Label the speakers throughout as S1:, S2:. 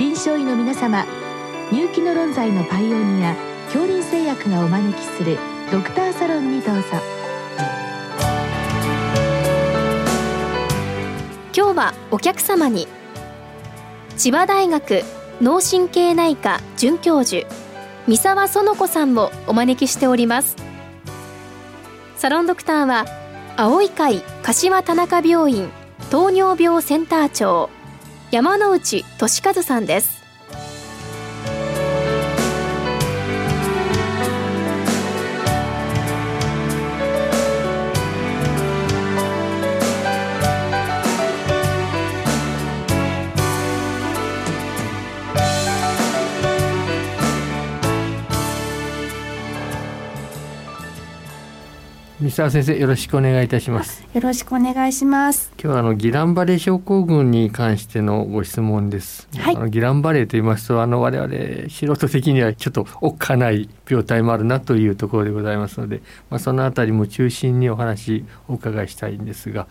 S1: 臨床医の皆様入気の論剤のパイオニア恐林製薬がお招きするドクターサロンにどうぞ。
S2: 今日はお客様に千葉大学脳神経内科准教授三沢園子さんをお招きしております。サロンドクターは青い会柏田中病院糖尿病センター長山内俊和さんです。
S3: 三沢先生よろしくお願いいたします。
S4: よろしくお願いします。
S3: 今日はあのギランバレー症候群に関してのご質問です、はい、あのギランバレーと言いますとあの我々素人的にはちょっとおっかない病態もあるなというところでございますので、まあ、そのあたりも中心にお話お伺いしたいんですが、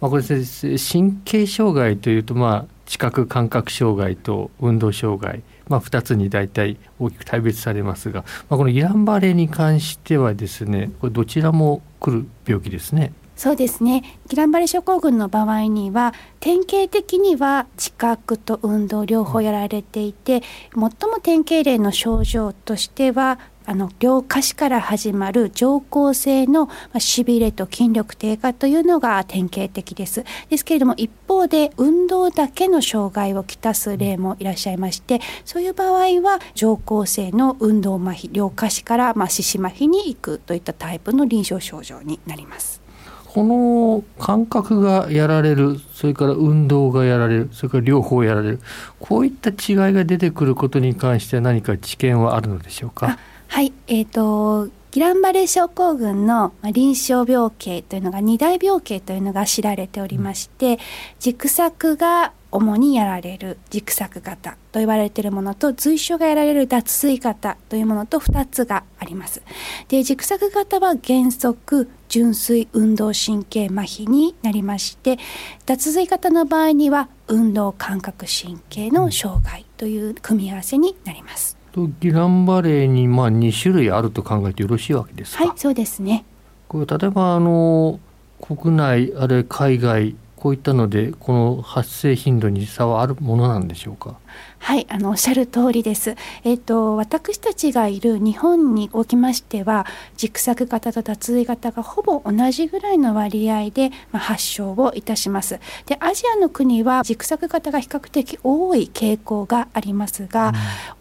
S3: まあ、これ神経障害というとまあ知覚感覚障害と運動障害まあ、2つに大体大きく大別されますが、まあ、このギランバレーに関してはですねこれどちらも来る病気ですね。
S4: そうですねギランバレー症候群の場合には典型的には知覚と運動両方やられていて最も典型例の症状としてはあの両下肢から始まる上行性のしびれと筋力低下というのが典型的です。ですけれども一方で運動だけの障害をきたす例もいらっしゃいましてそういう場合は上行性の運動麻痺両下肢からまあ四肢麻痺に行くといったタイプの臨床症状になります。
S3: この感覚がやられるそれから運動がやられるそれから両方やられるこういった違いが出てくることに関して何か知見はあるのでしょうか？
S4: はい、えーと、ギランバレー症候群の臨床病形というのが二大病形というのが知られておりまして、軸索が主にやられる軸索型と言われているものと随所がやられる脱水型というものと2つがあります。で軸索型は原則純粋運動神経麻痺になりまして脱水型の場合には運動感覚神経の障害という組み合わせになります。
S3: とギランバレーにまあ2種類あると考えてよろしいわけですか？
S4: はいそうですね。
S3: これ例えばあの国内あるいは海外こういったのでこの発生頻度に差はあるものなんでしょうか？
S4: はいあのおっしゃる通りです。えっ、ー、と私たちがいる日本におきましては軸索型と脱衣型がほぼ同じぐらいの割合で、まあ、発症をいたします。でアジアの国は軸索型が比較的多い傾向がありますが、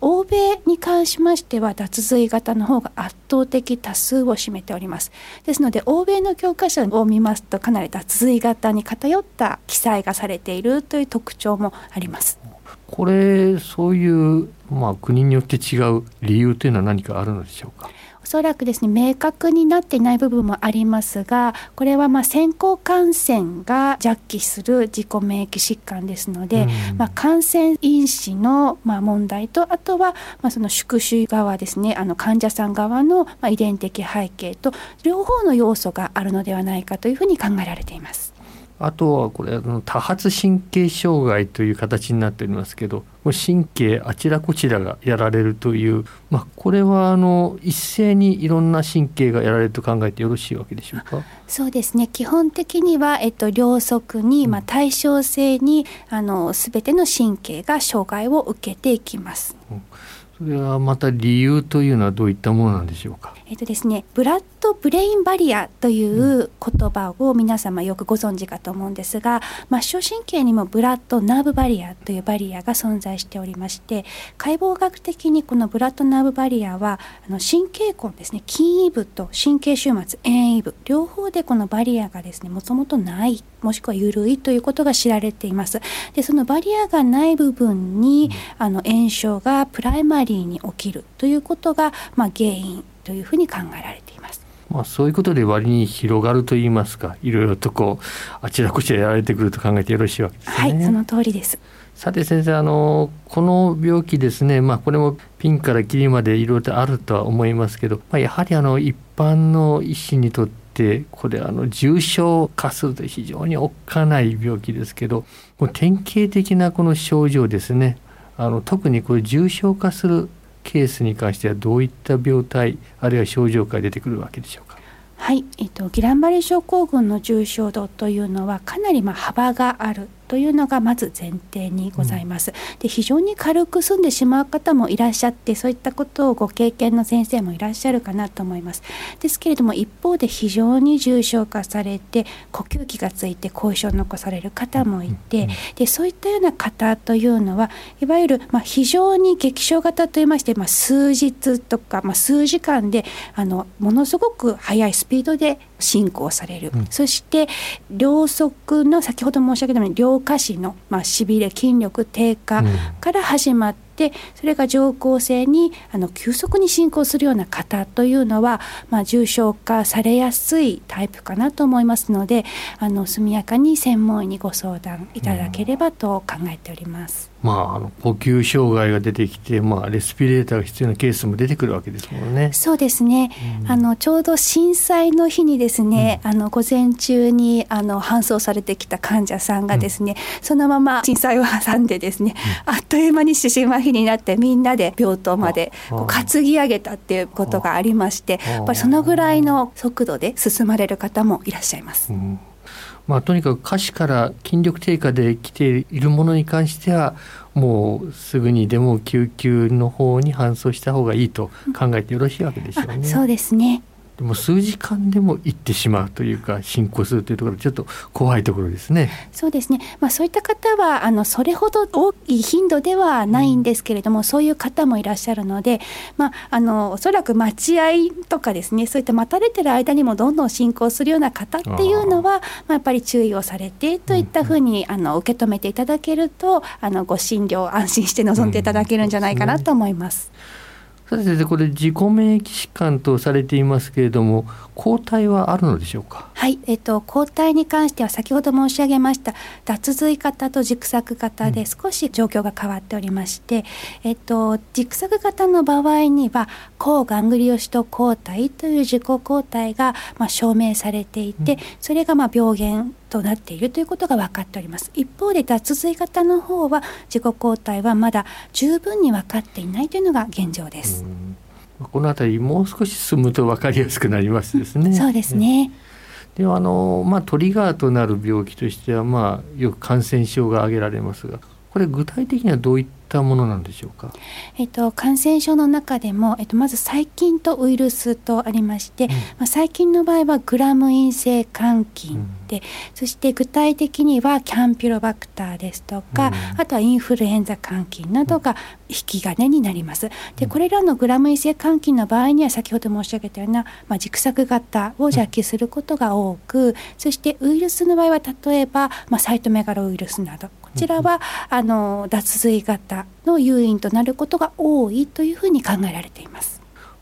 S4: うん、欧米に関しましては脱衣型の方が圧倒的多数を占めております。ですので欧米の教科書を見ますとかなり脱衣型に偏った記載がされているという特徴もあります。
S3: これそういう、まあ、国によって違う理由というのは何かあるのでしょうか？
S4: おそらくですね明確になっていない部分もありますがこれはまあ先行感染が弱気する自己免疫疾患ですので、うん、まあ、感染因子のまあ問題とあとはまあその宿主側ですねあの患者さん側のまあ遺伝的背景と両方の要素があるのではないかというふうに考えられています。
S3: あとはこれ多発神経障害という形になっておりますけど神経あちらこちらがやられるという、まあ、これはあの一斉にいろんな神経がやられると考えてよろしいわけでしょうか？
S4: そうですね。基本的には、えっと、両側に、まあ、対称性にあの全ての神経が障害を受けていきます。
S3: うんそれはまた理由というのはどういったものなんでしょうか？
S4: えっとですね、ブラッドブレインバリアという言葉を皆様よくご存知かと思うんですが、末梢神経にも blood-nerve barrier というバリアが存在しておりまして、解剖学的にこの blood-nerve barrier はあの神経根ですね、近位部と神経終末遠位部両方でこのバリアがですね、もともとないもしくは緩いということが知られています。で、そのバリアがない部分に、あの炎症が primary に起きるということが、まあ、原因というふうに考えられています。
S3: まあ、そういうことで割に広がると言いますかいろいろとこうあちらこちらやられてくると考えてよろしいわけですね。
S4: はいその通りです
S3: さて先生あのこの病気ですね、まあ、これもピンからキリまでいろいろとあるとは思いますけど、まあ、やはりあの一般の医師にとってこれあの重症化すると非常におっかない病気ですけどもう典型的なこの症状ですねあの特にこれ重症化するケースに関してはどういった病態あるいは症状が出てくるわけでしょうか？
S4: はい、えっと、ギランバレ症候群の重症度というのはかなりま幅があるというのがまず前提にございます。で非常に軽く済んでしまう方もいらっしゃってそういったことをご経験の先生もいらっしゃるかなと思います。ですけれども一方で非常に重症化されて呼吸器がついて後遺症を残される方もいてでそういったような方というのはいわゆるま非常に激症型といいまして、まあ、数日とか、まあ、数時間であのものすごく速いスピードで進行される、うん、そして両側の先ほど申し上げたように両下肢の、まあ、しびれ筋力低下から始まって、てそれが上行性にあの急速に進行するような方というのは、まあ、重症化されやすいタイプかなと思いますのであの速やかに専門医にご相談いただければと考えております。
S3: まあ、あの呼吸障害が出てきて、まあ、レスピレーターが必要なケースも出てくるわけですもんね。
S4: そうですね、うん、あのちょうど震災の日にですね、うん、あの午前中にあの搬送されてきた患者さんがですね、うん、そのまま震災を挟んでですね、あっという間に四肢麻痺になってみんなで病棟までこう担ぎ上げたっていうことがありましてやっぱりそのぐらいの速度で進まれる方もいらっしゃいます。
S3: まあ、とにかく下肢から筋力低下で来ているものに関してはもうすぐにでも救急の方に搬送した方がいいと考えてよろしいわけでしょうね。
S4: そうですね
S3: でも数時間でも行ってしまうというか進行するというところちょっと怖いところですね。
S4: そうですね。まあそういった方はあのそれほど大きい頻度ではないんですけれども、うん、そういう方もいらっしゃるので、まああのおそらく待合とかですね、そういった待たれてる間にもどんどん進行するような方っていうのは、まあやっぱり注意をされてといったふうに、あの受け止めていただけると、あのご診療安心して臨んでいただけるんじゃないかなと思います。うん
S3: さて先生これ自己免疫疾患とされていますけれども抗体はあるのでしょうか？
S4: はい、えっと、抗体に関しては先ほど申し上げました脱髄型と軸索型で少し状況が変わっておりまして、うん、えっと、軸索型の場合には抗ガングリオシト抗体という自己抗体が、まあ、証明されていて、うん、それがまあ病原となっているということが分かっております一方で脱髄型の方は自己抗体はまだ十分に分かっていないというのが現状です。
S3: この辺りもう少し進むと分かりやすくなりますですね。
S4: そうですね。
S3: ではあのまあトリガーとなる病気としてはまあよく感染症が挙げられますが、これ具体的にはどういったったものなんでしょうか？
S4: えっと感染症の中でもえっとまず細菌とウイルスとありまして、うん、まあ細菌の場合はグラム陰性肝菌で、うん、そして具体的にはキャンピロバクターですとか、うん、あとはインフルエンザ肝菌などが引き金になります。でこれらのグラム陰性肝菌の場合には先ほど申し上げたようなまあ軸索型を邪気することが多く、そしてウイルスの場合は例えばまあサイトメガロウイルスなどこちらはあの脱水型の誘因となることが多いというふうに考えられています。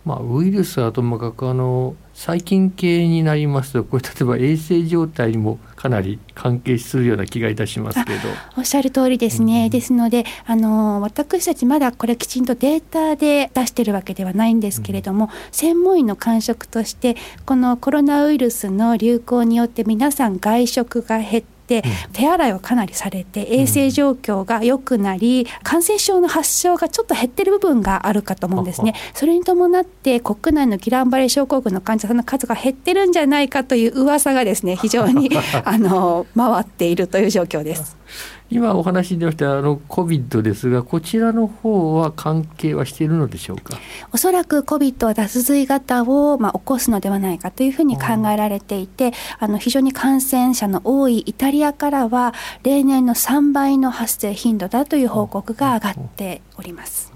S3: まあ、ウイルスはともかくあの細菌系になりますとこれ例えば衛生状態にもかなり関係するような気がいたしますけど。
S4: おっしゃる通りですね、うん、ですのであの私たちまだこれきちんとデータで出してるわけではないんですけれども、うん、専門医の感触としてこのコロナウイルスの流行によって皆さん外食が減って、手洗いをかなりされて衛生状況が良くなり、感染症の発症がちょっと減ってる部分があるかと思うんですね。それに伴って国内のギランバレー症候群の患者さんの数が減ってるんじゃないかという噂がですね非常に あの回っているという状況です。
S3: 今お話に出ましたあの COVID ですがこちらの方は関係はしているのでしょうか？
S4: おそらく COVID は脱水型を、まあ、起こすのではないかというふうに考えられていてあの非常に感染者の多いイタリアからは例年の3倍の発生頻度だという報告が上がっております。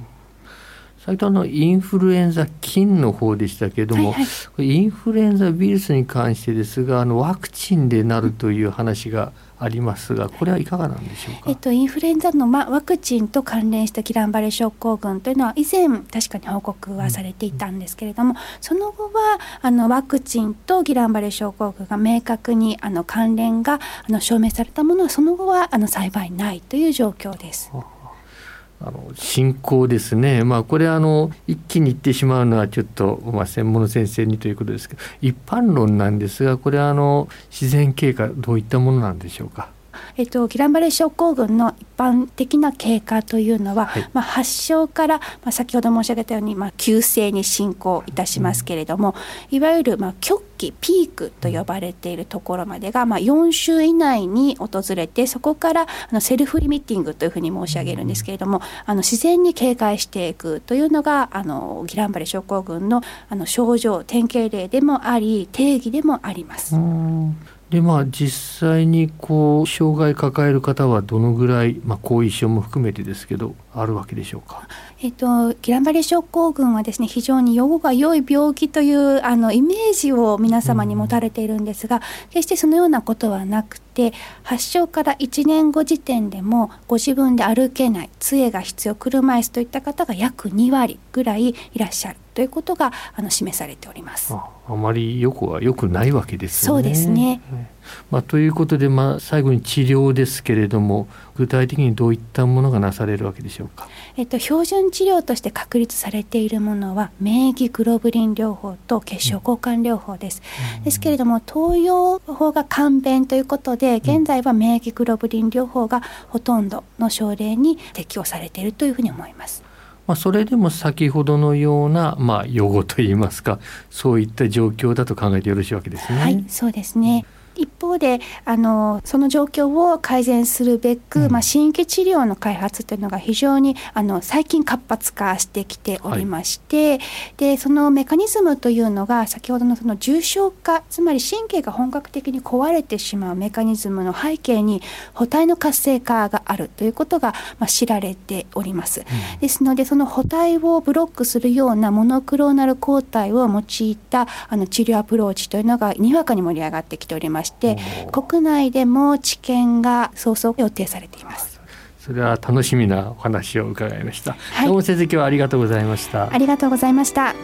S3: 先ほどのインフルエンザ菌の方でしたけれども、はいはい、インフルエンザウイルスに関してですがあのワクチンでなるという話がありますがこれはいかがなんでしょうか、
S4: えっと、インフルエンザの、ま、ワクチンと関連したギランバレー症候群というのは以前確かに報告はされていたんですけれども、うん、その後はあのワクチンとギランバレー症候群が明確にあの関連があの証明されたものはその後はあの幸いないという状況です。
S3: ああの進行ですね、まあ、これあの一気にいってしまうのはちょっと、まあ、専門の先生にということですけど一般論なんですがこれはあの自然経過どういったものなんでしょうか？
S4: えっと、ギランバレー症候群の一般的な経過というのは、はい、まあ、発症から、まあ、先ほど申し上げたように、まあ、急性に進行いたしますけれども、うん、いわゆる、まあ、極期ピークと呼ばれているところまでが、まあ、4週以内に訪れてそこからあのセルフリミッティングというふうに申し上げるんですけれどもあの自然に警戒していくというのがあのギランバレー症候群のあの症状典型例でもあり定義でもあります。
S3: でまあ実際にこう障害抱える方はどのぐらい、まあ、後遺症も含めてですけどあるわけでしょうか？
S4: えっと、ギランバレ症候群はですね非常に予後が良い病気というあのイメージを皆様に持たれているんですが、うん、決してそのようなことはなくて発症から1年後時点でもご自分で歩けない杖が必要車椅子といった方が約2割ぐらいいらっしゃるということがあの示されております。
S3: ああまりよくは良くないわけです
S4: よね。そうですね。
S3: まあ、ということで、まあ、最後に治療ですけれども具体的にどういったものがなされるわけでしょうか？
S4: えっと、標準治療として確立されているものは免疫グロブリン療法と血小交換療法です。うん、ですけれども投与法が簡便ということで現在は免疫グロブリン療法がほとんどの症例に適用されているというふうに思います。
S3: まあ、それでも先ほどのような、まあ、予後といいますかそういった状況だと考えてよろしいわけですね。
S4: はい、そうですね。一方であのその状況を改善するべく、うん、まあ、新規治療の開発というのが非常にあの最近活発化してきておりまして、はい、でそのメカニズムというのが先ほどのその重症化つまり神経が本格的に壊れてしまうメカニズムの背景に補体の活性化があるということが、まあ、知られております。うん、ですのでその補体をブロックするようなモノクローナル抗体を用いたあの治療アプローチというのがにわかに盛り上がってきておりましてして国内でも治験が早々予定されています。
S3: それは楽しみなお話を伺いました、はい、どうも先生今日はありがとうございました。
S4: ありがとうございました。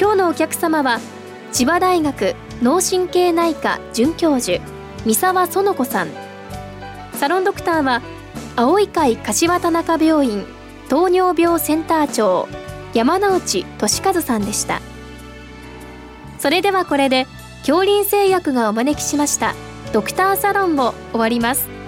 S2: 今日のお客様は千葉大学脳神経内科准教授三沢園子さん。サロンドクターは青い会柏田中病院糖尿病センター長山内俊和さんでした。それではこれで恐林製薬がお招きしましたドクターサロンを終わります。